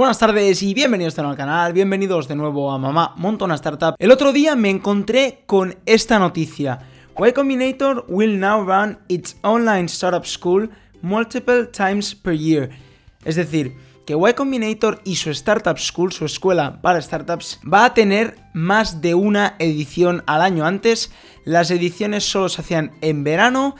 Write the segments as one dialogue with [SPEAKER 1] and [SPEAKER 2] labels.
[SPEAKER 1] Buenas tardes y bienvenidos de nuevo al canal, bienvenidos de nuevo a Mamá Monta una Startup. El otro día me encontré con esta noticia. Y Combinator will now run its online startup school multiple times per year. Es decir, que Y Combinator y su Startup School, su escuela para startups, va a tener más de una edición al año. Antes, las ediciones solo se hacían en verano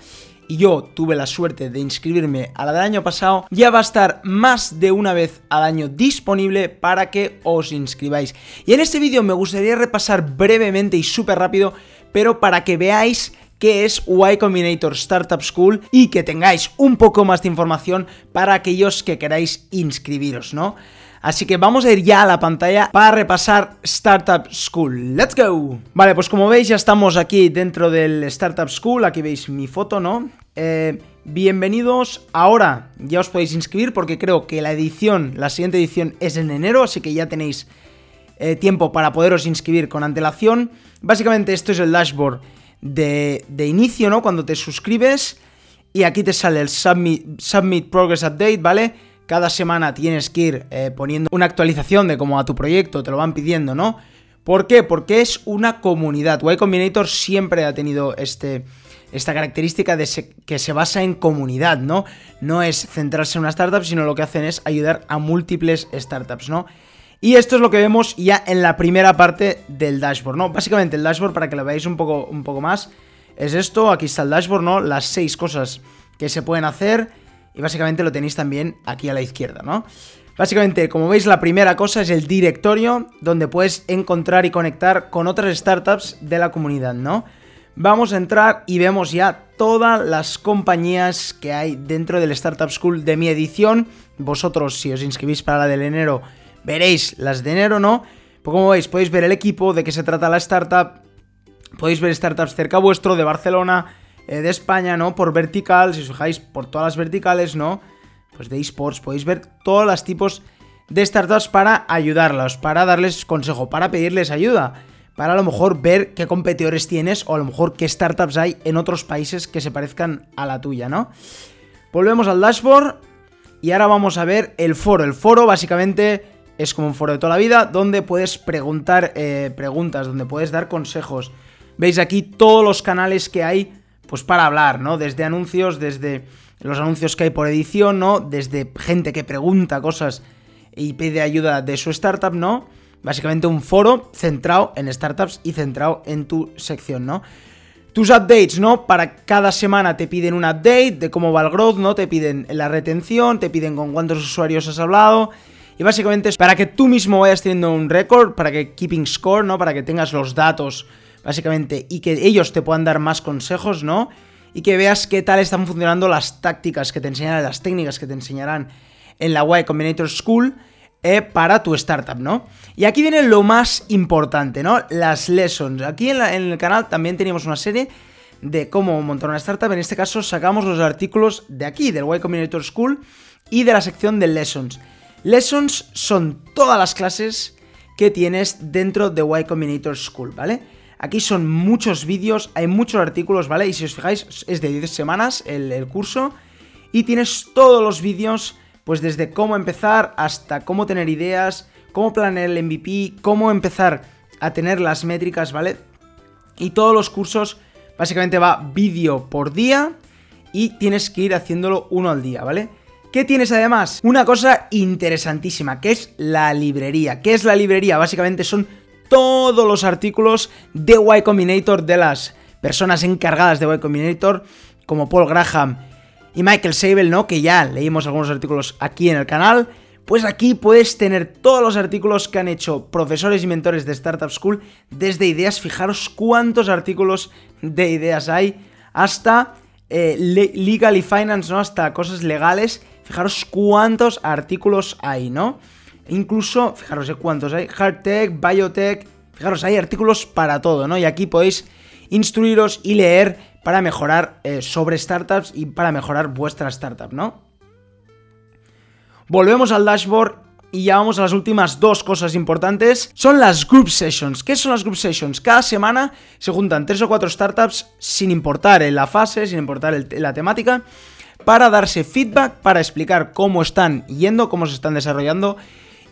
[SPEAKER 1] y yo tuve la suerte de inscribirme a la del año pasado, ya va a estar más de una vez al año disponible para que os inscribáis. Y en este vídeo me gustaría repasar brevemente y súper rápido, pero para que veáis qué es Y Combinator Startup School y que tengáis un poco más de información para aquellos que queráis inscribiros, ¿no? Así que vamos a ir ya a la pantalla para repasar Startup School. ¡Let's go! Vale, pues como veis ya estamos aquí dentro del Startup School. Aquí veis mi foto, ¿no? Eh, bienvenidos. Ahora ya os podéis inscribir porque creo que la edición, la siguiente edición es en enero, así que ya tenéis eh, tiempo para poderos inscribir con antelación. Básicamente esto es el dashboard de, de inicio, ¿no? Cuando te suscribes y aquí te sale el Submit, Submit Progress Update, ¿vale? Cada semana tienes que ir eh, poniendo una actualización de cómo a tu proyecto te lo van pidiendo, ¿no? ¿Por qué? Porque es una comunidad. Y Combinator siempre ha tenido este, esta característica de que se basa en comunidad, ¿no? No es centrarse en una startup, sino lo que hacen es ayudar a múltiples startups, ¿no? Y esto es lo que vemos ya en la primera parte del dashboard, ¿no? Básicamente el dashboard, para que lo veáis un poco, un poco más, es esto, aquí está el dashboard, ¿no? Las seis cosas que se pueden hacer y básicamente lo tenéis también aquí a la izquierda, ¿no? Básicamente, como veis, la primera cosa es el directorio, donde puedes encontrar y conectar con otras startups de la comunidad, ¿no? Vamos a entrar y vemos ya todas las compañías que hay dentro del Startup School de mi edición. Vosotros, si os inscribís para la del enero, veréis las de enero, ¿no? Pues como veis, podéis ver el equipo, de qué se trata la startup, podéis ver startups cerca vuestro, de Barcelona, de España, ¿no? Por vertical, si os fijáis, por todas las verticales, ¿no? Pues de esports, podéis ver todos los tipos de startups para ayudarlos, para darles consejo, para pedirles ayuda, para a lo mejor ver qué competidores tienes o a lo mejor qué startups hay en otros países que se parezcan a la tuya, ¿no? Volvemos al dashboard y ahora vamos a ver el foro. El foro básicamente es como un foro de toda la vida donde puedes preguntar eh, preguntas, donde puedes dar consejos. Veis aquí todos los canales que hay pues para hablar, ¿no? Desde anuncios, desde los anuncios que hay por edición, ¿no? Desde gente que pregunta cosas y pide ayuda de su startup, ¿no? Básicamente un foro centrado en startups y centrado en tu sección, ¿no? Tus updates, ¿no? Para cada semana te piden un update de cómo va el growth, ¿no? Te piden la retención, te piden con cuántos usuarios has hablado. Y básicamente es para que tú mismo vayas teniendo un récord, para que keeping score, ¿no? Para que tengas los datos básicamente, y que ellos te puedan dar más consejos, ¿no? Y que veas qué tal están funcionando las tácticas que te enseñarán, las técnicas que te enseñarán en la Y Combinator School eh, para tu startup, ¿no? Y aquí viene lo más importante, ¿no? Las lessons. Aquí en, en el canal también teníamos una serie de cómo montar una startup. En este caso sacamos los artículos de aquí, del Y Combinator School y de la sección de lessons. Lessons son todas las clases que tienes dentro de Y Combinator School, ¿vale? Aquí son muchos vídeos, hay muchos artículos, ¿vale? Y si os fijáis, es de 10 semanas el, curso. Y tienes todos los vídeos, pues desde cómo empezar hasta cómo tener ideas, cómo planear el MVP, cómo empezar a tener las métricas, ¿vale? Y todos los cursos, básicamente va vídeo por día y tienes que ir haciéndolo uno al día, ¿vale? ¿Qué tienes además? Una cosa interesantísima, que es la librería. ¿Qué es la librería? Básicamente son todos los artículos de Y Combinator de las personas encargadas de Y Combinator, como Paul Graham y Michael Sable, ¿no? Que ya leímos algunos artículos aquí en el canal. Pues aquí puedes tener todos los artículos que han hecho profesores y mentores de Startup School desde ideas. Fijaros cuántos artículos de ideas hay hasta eh, legal y finance, ¿no? Hasta cosas legales. Fijaros cuántos artículos hay, ¿no? Incluso, fijaros de cuántos hay, Hardtech, Biotech, fijaros, hay artículos para todo, ¿no? Y aquí podéis instruiros y leer para mejorar eh, sobre startups y para mejorar vuestra startup, ¿no? Volvemos al dashboard y ya vamos a las últimas dos cosas importantes. Son las group sessions. ¿Qué son las group sessions? Cada semana se juntan tres o cuatro startups sin importar en la fase, sin importar la temática, para darse feedback, para explicar cómo están yendo, cómo se están desarrollando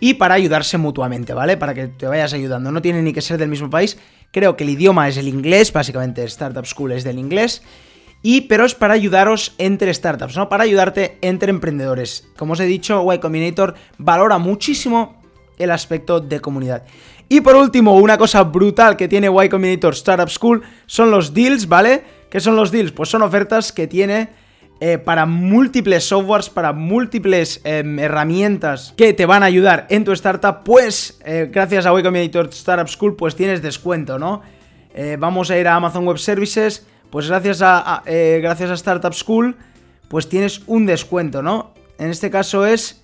[SPEAKER 1] y para ayudarse mutuamente, ¿vale? Para que te vayas ayudando. No tiene ni que ser del mismo país. Creo que el idioma es el inglés, básicamente Startup School es del inglés. Y pero es para ayudaros entre startups, ¿no? Para ayudarte entre emprendedores. Como os he dicho, Y Combinator valora muchísimo el aspecto de comunidad. Y por último, una cosa brutal que tiene Y Combinator Startup School son los deals, ¿vale? ¿Qué son los deals? Pues son ofertas que tiene eh, para múltiples softwares, para múltiples em, herramientas que te van a ayudar en tu startup, pues eh, gracias a Y Combinator Startup School, pues tienes descuento, ¿no? Eh, vamos a ir a Amazon Web Services, pues gracias a, gracias a Startup School, pues tienes un descuento, ¿no? En este caso es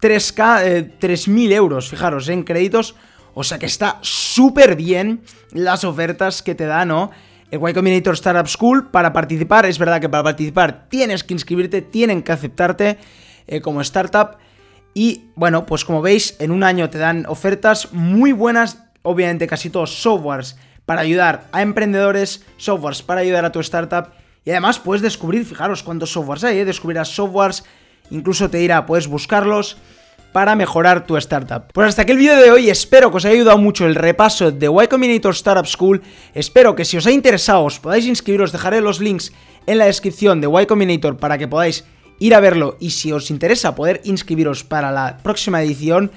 [SPEAKER 1] 3K, 3.000 euros, fijaros, en créditos, o sea que está súper bien las ofertas que te da, ¿no? El Y Combinator Startup School. Para participar, es verdad que para participar tienes que inscribirte, tienen que aceptarte eh, como startup. Y bueno, pues como veis, en un año te dan ofertas muy buenas, obviamente casi todos softwares para ayudar a emprendedores, softwares para ayudar a tu startup. Y además puedes descubrir, fijaros cuántos softwares hay, ¿eh? descubrirás softwares, incluso te dirá, puedes buscarlos para mejorar tu startup. Pues hasta aquí el vídeo de hoy, espero que os haya ayudado mucho el repaso de Y Combinator Startup School, espero que si os ha interesado os podáis inscribiros, dejaré los links en la descripción de Y Combinator para que podáis ir a verlo y si os interesa poder inscribiros para la próxima edición.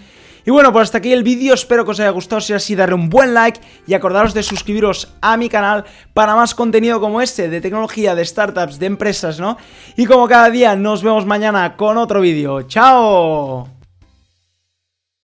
[SPEAKER 1] Y bueno, pues hasta aquí el vídeo, espero que os haya gustado, si así darle un buen like y acordaros de suscribiros a mi canal para más contenido como este de tecnología, de startups, de empresas, ¿no? Y como cada día, nos vemos mañana con otro vídeo. ¡Chao!